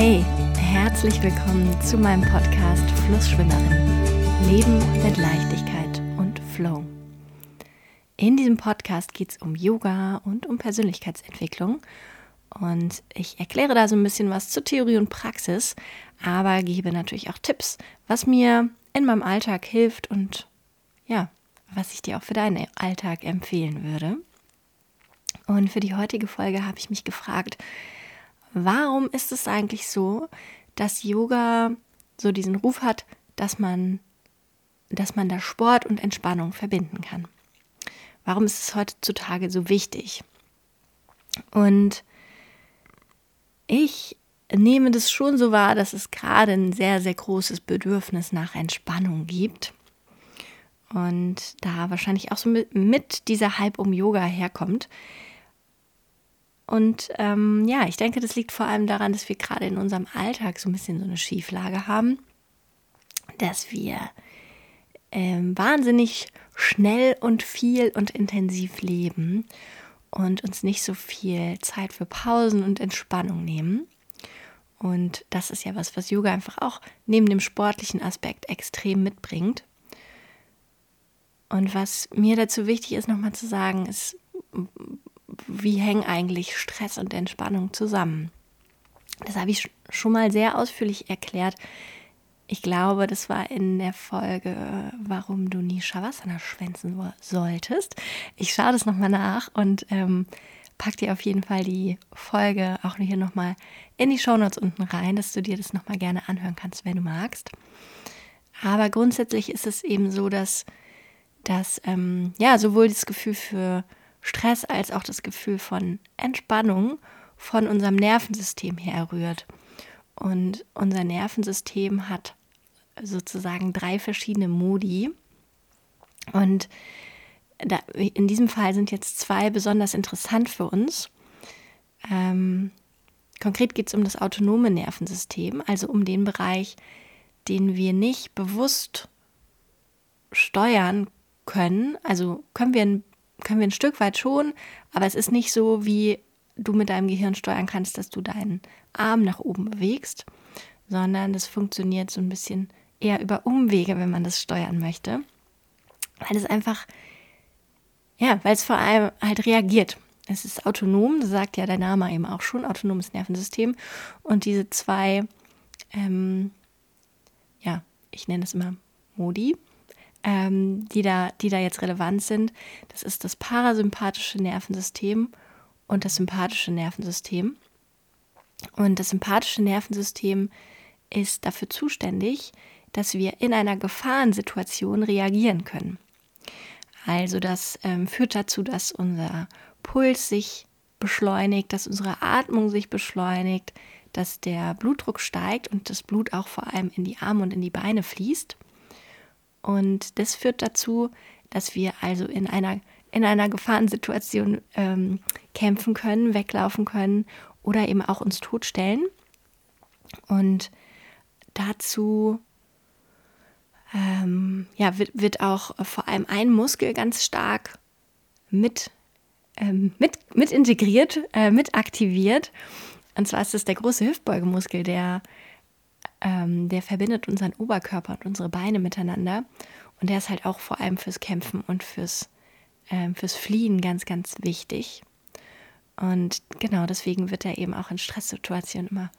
Hey, herzlich willkommen zu meinem Podcast Flussschwimmerin. Leben mit Leichtigkeit und Flow. In diesem Podcast geht es um Yoga und um Persönlichkeitsentwicklung. Und ich erkläre da so ein bisschen was zur Theorie und Praxis, aber gebe natürlich auch Tipps, was mir in meinem Alltag hilft und ja, was ich dir auch für deinen Alltag empfehlen würde. Und für die heutige Folge habe ich mich gefragt, warum ist es eigentlich so, dass Yoga so diesen Ruf hat, dass man, dass man da Sport und Entspannung verbinden kann? Warum ist es heutzutage so wichtig? Und ich nehme das schon so wahr, dass es gerade ein sehr, sehr großes Bedürfnis nach Entspannung gibt. Und da wahrscheinlich auch so mit, mit dieser Hype um Yoga herkommt. Und ähm, ja, ich denke, das liegt vor allem daran, dass wir gerade in unserem Alltag so ein bisschen so eine Schieflage haben, dass wir ähm, wahnsinnig schnell und viel und intensiv leben und uns nicht so viel Zeit für Pausen und Entspannung nehmen. Und das ist ja was, was Yoga einfach auch neben dem sportlichen Aspekt extrem mitbringt. Und was mir dazu wichtig ist, nochmal zu sagen, ist, wie hängen eigentlich Stress und Entspannung zusammen? Das habe ich schon mal sehr ausführlich erklärt ich glaube, das war in der Folge, warum du nie Shavasana schwänzen solltest. Ich schaue das nochmal nach und ähm, pack dir auf jeden Fall die Folge auch hier nochmal in die Shownotes unten rein, dass du dir das nochmal gerne anhören kannst, wenn du magst. Aber grundsätzlich ist es eben so, dass, dass ähm, ja, sowohl das Gefühl für Stress als auch das Gefühl von Entspannung von unserem Nervensystem her rührt. Und unser Nervensystem hat sozusagen drei verschiedene Modi. Und da, in diesem Fall sind jetzt zwei besonders interessant für uns. Ähm, konkret geht es um das autonome Nervensystem, also um den Bereich, den wir nicht bewusst steuern können. Also können wir, ein, können wir ein Stück weit schon, aber es ist nicht so, wie du mit deinem Gehirn steuern kannst, dass du deinen Arm nach oben bewegst, sondern das funktioniert so ein bisschen eher über Umwege, wenn man das steuern möchte. Weil es einfach, ja, weil es vor allem halt reagiert. Es ist autonom, sagt ja der Name eben auch schon, autonomes Nervensystem. Und diese zwei, ähm, ja, ich nenne es immer Modi, ähm, die, da, die da jetzt relevant sind, das ist das parasympathische Nervensystem und das sympathische Nervensystem. Und das sympathische Nervensystem ist dafür zuständig, dass wir in einer Gefahrensituation reagieren können. Also das ähm, führt dazu, dass unser Puls sich beschleunigt, dass unsere Atmung sich beschleunigt, dass der Blutdruck steigt und das Blut auch vor allem in die Arme und in die Beine fließt. Und das führt dazu, dass wir also in einer, in einer Gefahrensituation ähm, kämpfen können, weglaufen können oder eben auch uns totstellen. Und dazu ähm, ja, wird, wird auch vor allem ein Muskel ganz stark mit, ähm, mit, mit integriert, äh, mit aktiviert. Und zwar ist es der große Hüftbeugemuskel, der, ähm, der verbindet unseren Oberkörper und unsere Beine miteinander. Und der ist halt auch vor allem fürs Kämpfen und fürs, ähm, fürs Fliehen ganz, ganz wichtig. Und genau deswegen wird er eben auch in Stresssituationen immer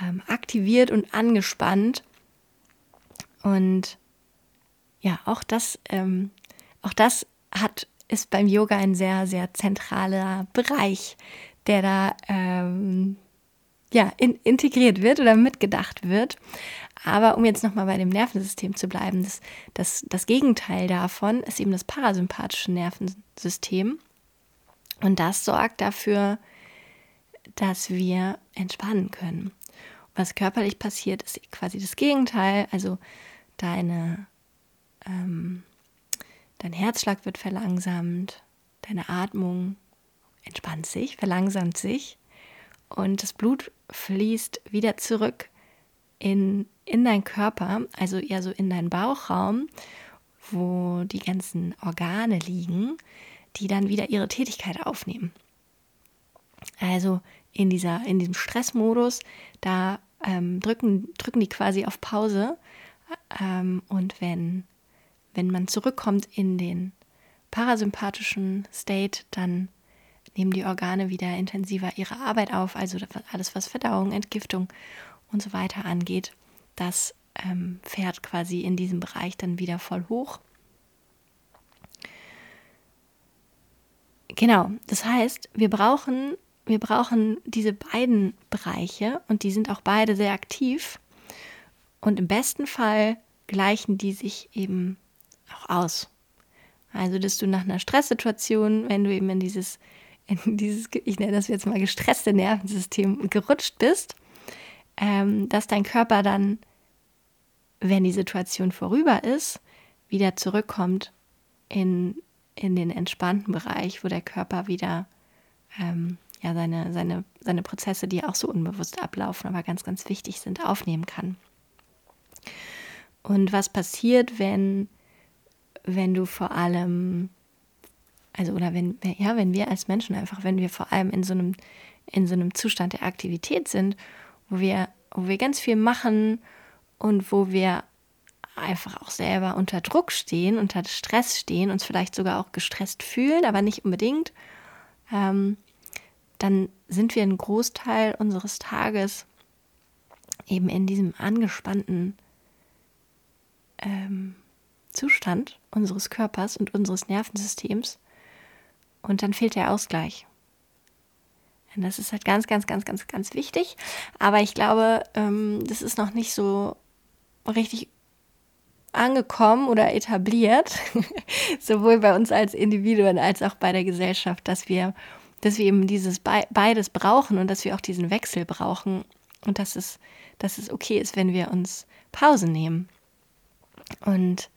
ähm, aktiviert und angespannt. Und ja, auch das, ähm, auch das hat, ist beim Yoga ein sehr, sehr zentraler Bereich, der da ähm, ja, in, integriert wird oder mitgedacht wird. Aber um jetzt nochmal bei dem Nervensystem zu bleiben, das, das, das Gegenteil davon ist eben das parasympathische Nervensystem. Und das sorgt dafür, dass wir entspannen können. Was körperlich passiert, ist quasi das Gegenteil. Also deine, ähm, dein Herzschlag wird verlangsamt, deine Atmung entspannt sich, verlangsamt sich und das Blut fließt wieder zurück in, in deinen Körper, also eher so in deinen Bauchraum, wo die ganzen Organe liegen, die dann wieder ihre Tätigkeit aufnehmen. Also in, dieser, in diesem Stressmodus, da ähm, drücken, drücken die quasi auf Pause. Ähm, und wenn, wenn man zurückkommt in den parasympathischen State, dann nehmen die Organe wieder intensiver ihre Arbeit auf, also alles, was Verdauung, Entgiftung und so weiter angeht, das ähm, fährt quasi in diesem Bereich dann wieder voll hoch. Genau, das heißt, wir brauchen, wir brauchen diese beiden Bereiche und die sind auch beide sehr aktiv. Und im besten Fall gleichen die sich eben auch aus. Also, dass du nach einer Stresssituation, wenn du eben in dieses, in dieses, ich nenne das jetzt mal gestresste Nervensystem gerutscht bist, ähm, dass dein Körper dann, wenn die Situation vorüber ist, wieder zurückkommt in, in den entspannten Bereich, wo der Körper wieder ähm, ja, seine, seine, seine Prozesse, die auch so unbewusst ablaufen, aber ganz, ganz wichtig sind, aufnehmen kann. Und was passiert, wenn, wenn du vor allem, also oder wenn, ja, wenn wir als Menschen einfach, wenn wir vor allem in so einem, in so einem Zustand der Aktivität sind, wo wir, wo wir ganz viel machen und wo wir einfach auch selber unter Druck stehen, unter Stress stehen, uns vielleicht sogar auch gestresst fühlen, aber nicht unbedingt, ähm, dann sind wir einen Großteil unseres Tages eben in diesem angespannten ähm, Zustand unseres Körpers und unseres Nervensystems und dann fehlt der Ausgleich. Und das ist halt ganz, ganz, ganz, ganz, ganz wichtig. Aber ich glaube, ähm, das ist noch nicht so richtig angekommen oder etabliert, sowohl bei uns als Individuen als auch bei der Gesellschaft, dass wir, dass wir eben dieses beides brauchen und dass wir auch diesen Wechsel brauchen und dass es, dass es okay ist, wenn wir uns Pause nehmen. Und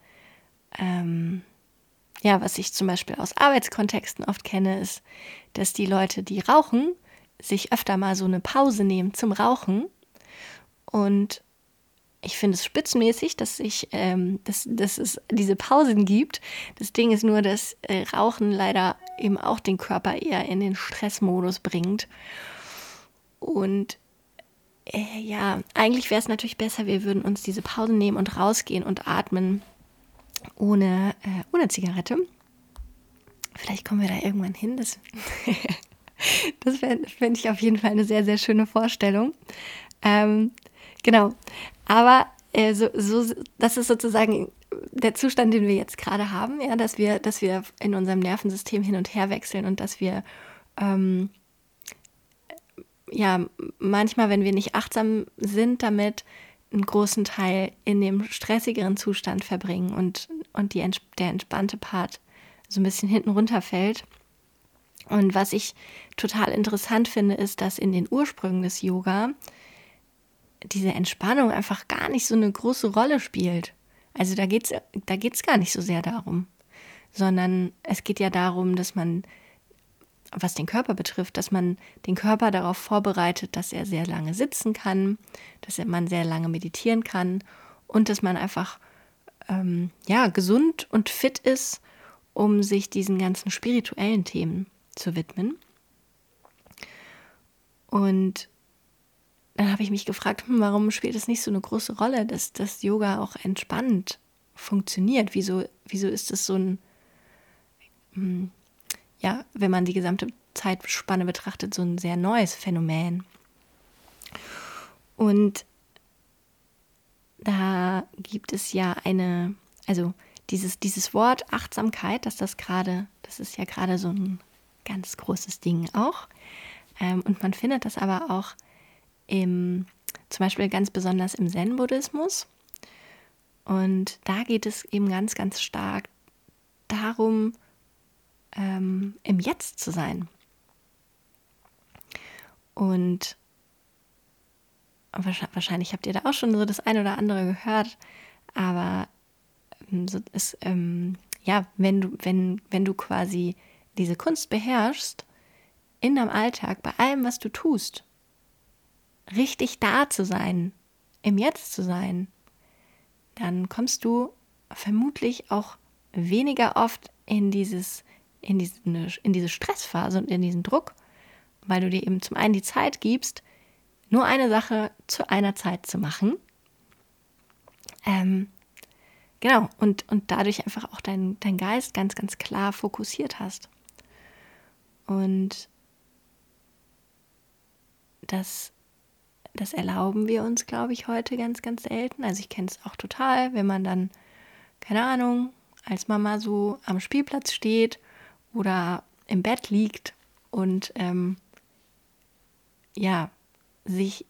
ähm, ja, was ich zum Beispiel aus Arbeitskontexten oft kenne, ist, dass die Leute, die rauchen, sich öfter mal so eine Pause nehmen zum Rauchen. Und ich finde es spitzenmäßig, dass, ich, ähm, dass, dass es diese Pausen gibt. Das Ding ist nur, dass äh, Rauchen leider eben auch den Körper eher in den Stressmodus bringt. Und äh, ja, eigentlich wäre es natürlich besser, wir würden uns diese Pausen nehmen und rausgehen und atmen ohne, äh, ohne Zigarette. Vielleicht kommen wir da irgendwann hin. Das, das fände ich auf jeden Fall eine sehr, sehr schöne Vorstellung. Ähm, genau. Aber äh, so, so, das ist sozusagen der Zustand, den wir jetzt gerade haben, ja, dass wir, dass wir in unserem Nervensystem hin und her wechseln und dass wir ähm, ja manchmal, wenn wir nicht achtsam sind damit, einen großen Teil in dem stressigeren Zustand verbringen und, und die, der entspannte Part so ein bisschen hinten runterfällt. Und was ich total interessant finde, ist, dass in den Ursprüngen des Yoga diese Entspannung einfach gar nicht so eine große Rolle spielt. Also da geht es da geht's gar nicht so sehr darum, sondern es geht ja darum, dass man was den Körper betrifft, dass man den Körper darauf vorbereitet, dass er sehr lange sitzen kann, dass man sehr lange meditieren kann und dass man einfach ähm, ja gesund und fit ist, um sich diesen ganzen spirituellen Themen zu widmen. Und dann habe ich mich gefragt, hm, warum spielt es nicht so eine große Rolle, dass das Yoga auch entspannt funktioniert? Wieso, wieso ist es so ein hm, ja, wenn man die gesamte Zeitspanne betrachtet, so ein sehr neues Phänomen. Und da gibt es ja eine, also dieses, dieses Wort Achtsamkeit, dass das gerade, das ist ja gerade so ein ganz großes Ding auch. Ähm, und man findet das aber auch im, zum Beispiel ganz besonders im Zen-Buddhismus. Und da geht es eben ganz, ganz stark darum, ähm, im Jetzt zu sein. Und wahrscheinlich habt ihr da auch schon so das eine oder andere gehört, aber ähm, so ist, ähm, ja, wenn du, wenn, wenn du quasi diese Kunst beherrschst, in deinem Alltag, bei allem, was du tust, richtig da zu sein, im Jetzt zu sein, dann kommst du vermutlich auch weniger oft in dieses in diese, in diese Stressphase und in diesen Druck, weil du dir eben zum einen die Zeit gibst, nur eine Sache zu einer Zeit zu machen. Ähm, genau, und, und dadurch einfach auch deinen dein Geist ganz, ganz klar fokussiert hast. Und das, das erlauben wir uns, glaube ich, heute ganz, ganz selten. Also ich kenne es auch total, wenn man dann, keine Ahnung, als Mama so am Spielplatz steht oder im Bett liegt und ähm, ja, sich,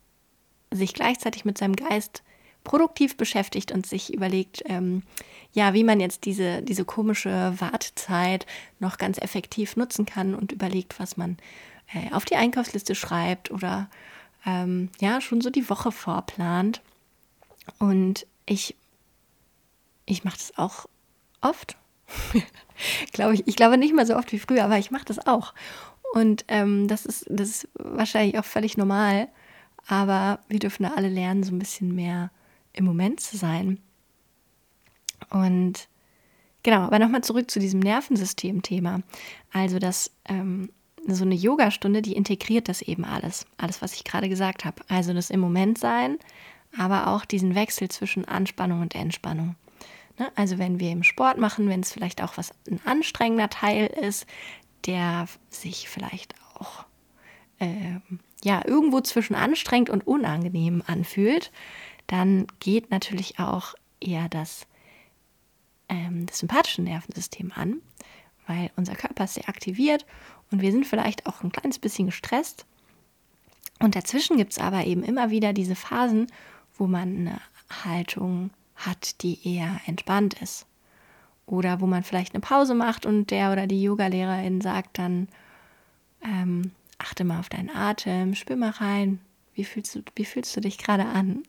sich gleichzeitig mit seinem Geist produktiv beschäftigt und sich überlegt, ähm, ja, wie man jetzt diese, diese komische Wartezeit noch ganz effektiv nutzen kann und überlegt, was man äh, auf die Einkaufsliste schreibt oder ähm, ja, schon so die Woche vorplant. Und ich, ich mache das auch oft. glaube ich, ich glaube nicht mehr so oft wie früher, aber ich mache das auch. Und ähm, das, ist, das ist wahrscheinlich auch völlig normal. Aber wir dürfen da alle lernen, so ein bisschen mehr im Moment zu sein. Und genau, aber nochmal zurück zu diesem Nervensystem-Thema. Also, dass ähm, so eine Yogastunde, die integriert das eben alles. Alles, was ich gerade gesagt habe. Also das im Moment sein, aber auch diesen Wechsel zwischen Anspannung und Entspannung. Ne? Also wenn wir im Sport machen, wenn es vielleicht auch was ein anstrengender Teil ist, der sich vielleicht auch äh, ja irgendwo zwischen anstrengend und unangenehm anfühlt, dann geht natürlich auch eher das, ähm, das sympathische Nervensystem an, weil unser Körper ist sehr aktiviert und wir sind vielleicht auch ein kleines bisschen gestresst. Und dazwischen gibt es aber eben immer wieder diese Phasen, wo man eine Haltung hat, die eher entspannt ist. Oder wo man vielleicht eine Pause macht und der oder die Yogalehrerin sagt dann, ähm, achte mal auf deinen Atem, spür mal rein, wie fühlst du, wie fühlst du dich gerade an?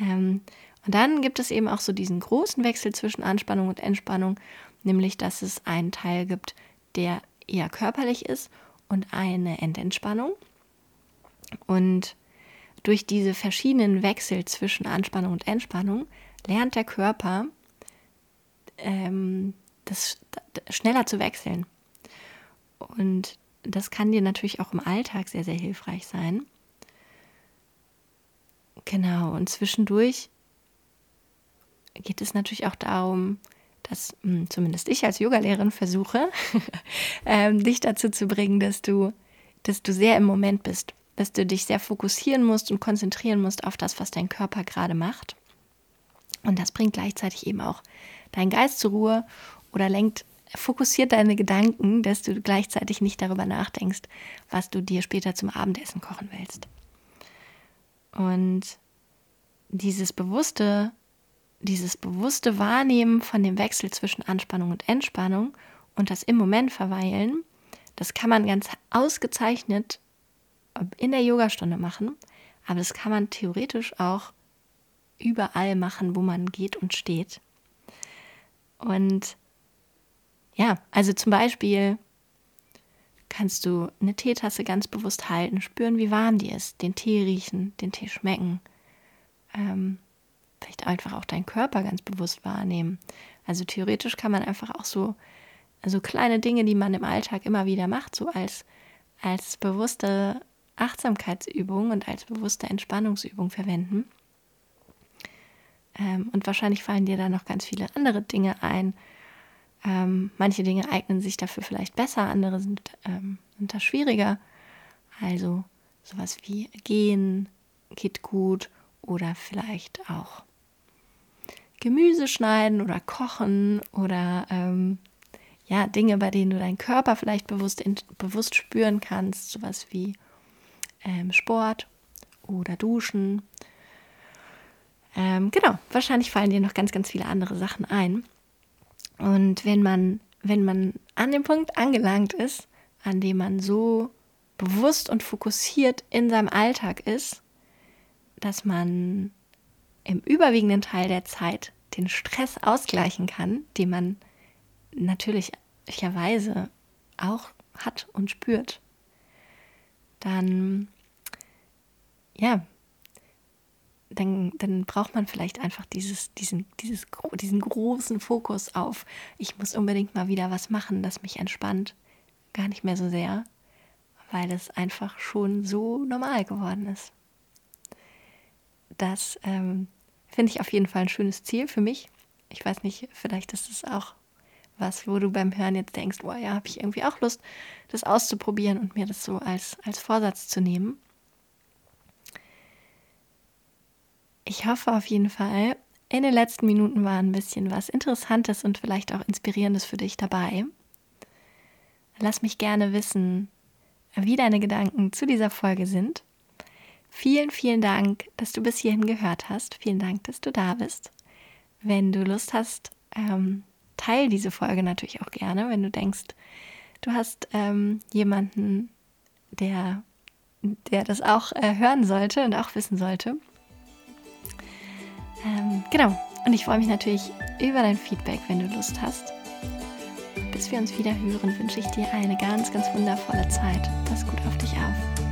Ähm, und dann gibt es eben auch so diesen großen Wechsel zwischen Anspannung und Entspannung, nämlich dass es einen Teil gibt, der eher körperlich ist und eine Endentspannung. Und durch diese verschiedenen Wechsel zwischen Anspannung und Entspannung lernt der Körper, ähm, das schneller zu wechseln. Und das kann dir natürlich auch im Alltag sehr, sehr hilfreich sein. Genau, und zwischendurch geht es natürlich auch darum, dass mh, hm, zumindest ich als Yogalehrerin versuche, ähm, dich dazu zu bringen, dass du, dass du sehr im Moment bist, dass du dich sehr fokussieren musst und konzentrieren musst auf das, was dein Körper gerade macht. Und das bringt gleichzeitig eben auch deinen Geist zur Ruhe oder lenkt, fokussiert deine Gedanken, dass du gleichzeitig nicht darüber nachdenkst, was du dir später zum Abendessen kochen willst. Und dieses bewusste dieses bewusste Wahrnehmen von dem Wechsel zwischen Anspannung und Entspannung und das im Moment verweilen, das kann man ganz ausgezeichnet in der Yogastunde machen, aber das kann man theoretisch auch überall machen, wo man geht und steht. Und ja, also zum Beispiel kannst du eine Teetasse ganz bewusst halten, spüren, wie warm die ist, den Tee riechen, den Tee schmecken. Ähm, vielleicht einfach auch deinen Körper ganz bewusst wahrnehmen. Also theoretisch kann man einfach auch so, so kleine Dinge, die man im Alltag immer wieder macht, so als, als bewusste Achtsamkeitsübung und als bewusste Entspannungsübung verwenden. Ähm, und wahrscheinlich fallen dir da noch ganz viele andere Dinge ein. Ähm, manche Dinge eignen sich dafür vielleicht besser, andere sind, ähm, sind da schwieriger. Also sowas wie gehen geht gut oder vielleicht auch Gemüse schneiden oder kochen oder ähm, ja, Dinge, bei denen du deinen Körper vielleicht bewusst, in, bewusst spüren kannst, sowas wie ähm, Sport oder Duschen. Ähm, genau, wahrscheinlich fallen dir noch ganz, ganz viele andere Sachen ein. Und wenn man, wenn man an dem Punkt angelangt ist, an dem man so bewusst und fokussiert in seinem Alltag ist, dass man im überwiegenden Teil der Zeit den Stress ausgleichen kann, den man natürlicherweise auch hat und spürt, dann ja, dann, dann braucht man vielleicht einfach dieses, diesen, dieses, diesen großen Fokus auf, ich muss unbedingt mal wieder was machen, das mich entspannt, gar nicht mehr so sehr, weil es einfach schon so normal geworden ist. Das ähm, finde ich auf jeden Fall ein schönes Ziel für mich. Ich weiß nicht, vielleicht ist es auch was, wo du beim Hören jetzt denkst, boah, ja, habe ich irgendwie auch Lust, das auszuprobieren und mir das so als, als Vorsatz zu nehmen. Ich hoffe auf jeden Fall, in den letzten Minuten war ein bisschen was Interessantes und vielleicht auch Inspirierendes für dich dabei. Lass mich gerne wissen, wie deine Gedanken zu dieser Folge sind. Vielen, vielen Dank, dass du bis hierhin gehört hast. Vielen Dank, dass du da bist. Wenn du Lust hast, ähm, teil diese Folge natürlich auch gerne, wenn du denkst, du hast ähm, jemanden, der, der das auch äh, hören sollte und auch wissen sollte. Ähm, genau. Und ich freue mich natürlich über dein Feedback, wenn du Lust hast. Bis wir uns wieder hören, wünsche ich dir eine ganz, ganz wundervolle Zeit. Pass gut auf dich auf.